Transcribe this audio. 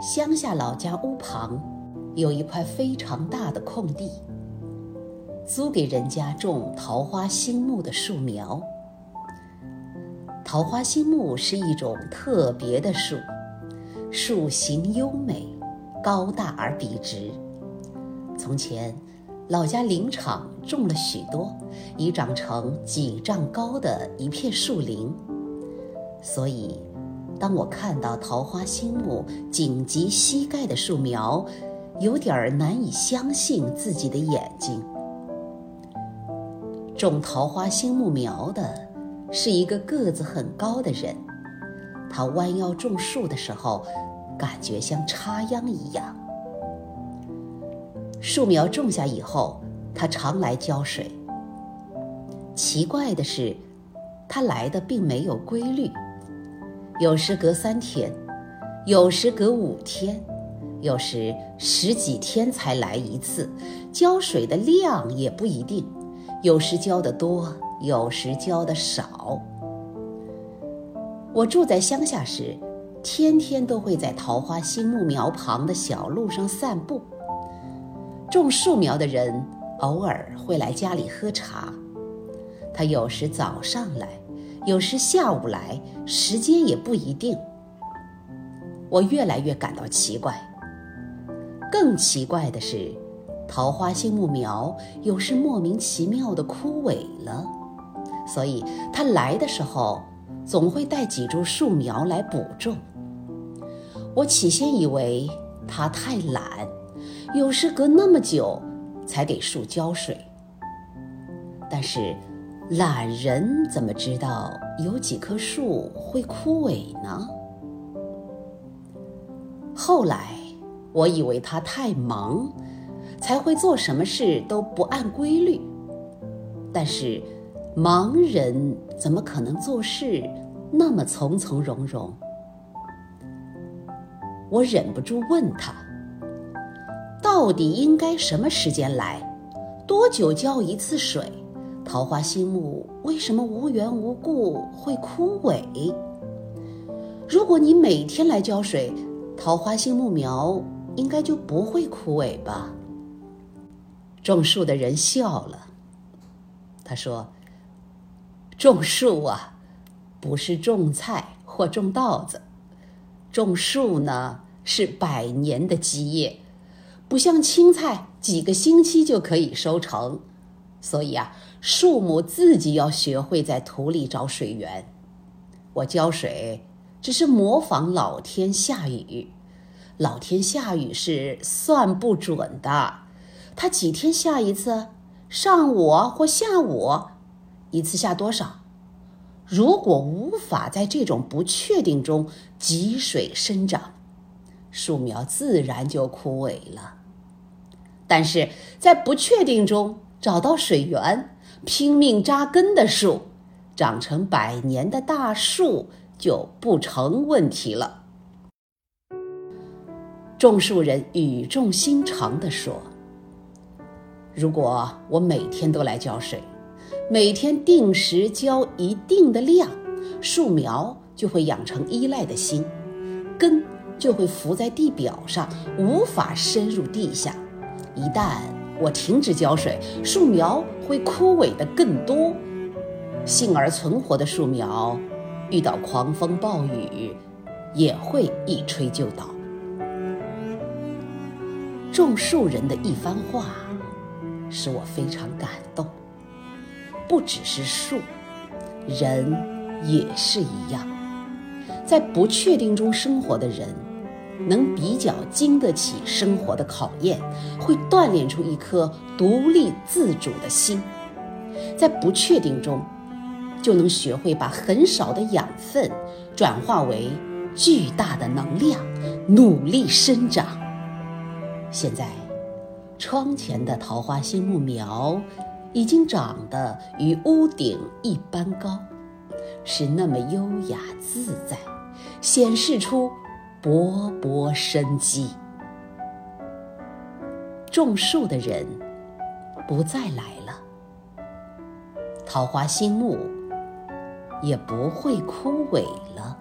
乡下老家屋旁有一块非常大的空地，租给人家种桃花心木的树苗。桃花心木是一种特别的树，树形优美，高大而笔直。从前，老家林场种了许多，已长成几丈高的一片树林，所以。当我看到桃花心木紧及膝盖的树苗，有点儿难以相信自己的眼睛。种桃花心木苗的是一个个子很高的人，他弯腰种树的时候，感觉像插秧一样。树苗种下以后，他常来浇水。奇怪的是，他来的并没有规律。有时隔三天，有时隔五天，有时十几天才来一次。浇水的量也不一定，有时浇得多，有时浇得少。我住在乡下时，天天都会在桃花心木苗旁的小路上散步。种树苗的人偶尔会来家里喝茶，他有时早上来。有时下午来，时间也不一定。我越来越感到奇怪。更奇怪的是，桃花心木苗有时莫名其妙的枯萎了，所以他来的时候总会带几株树苗来补种。我起先以为他太懒，有时隔那么久才给树浇水，但是。懒人怎么知道有几棵树会枯萎呢？后来我以为他太忙，才会做什么事都不按规律。但是盲人怎么可能做事那么从从容容？我忍不住问他：到底应该什么时间来？多久浇一次水？桃花心木为什么无缘无故会枯萎？如果你每天来浇水，桃花心木苗应该就不会枯萎吧？种树的人笑了，他说：“种树啊，不是种菜或种稻子，种树呢是百年的基业，不像青菜，几个星期就可以收成。”所以啊，树木自己要学会在土里找水源。我浇水只是模仿老天下雨，老天下雨是算不准的。它几天下一次？上午或下午？一次下多少？如果无法在这种不确定中积水生长，树苗自然就枯萎了。但是在不确定中，找到水源，拼命扎根的树，长成百年的大树就不成问题了。种树人语重心长地说：“如果我每天都来浇水，每天定时浇一定的量，树苗就会养成依赖的心，根就会浮在地表上，无法深入地下。一旦……”我停止浇水，树苗会枯萎的更多。幸而存活的树苗，遇到狂风暴雨，也会一吹就倒。种树人的一番话，使我非常感动。不只是树，人也是一样，在不确定中生活的人。能比较经得起生活的考验，会锻炼出一颗独立自主的心，在不确定中，就能学会把很少的养分转化为巨大的能量，努力生长。现在，窗前的桃花心木苗已经长得与屋顶一般高，是那么优雅自在，显示出。勃勃生机，种树的人不再来了，桃花心木也不会枯萎了。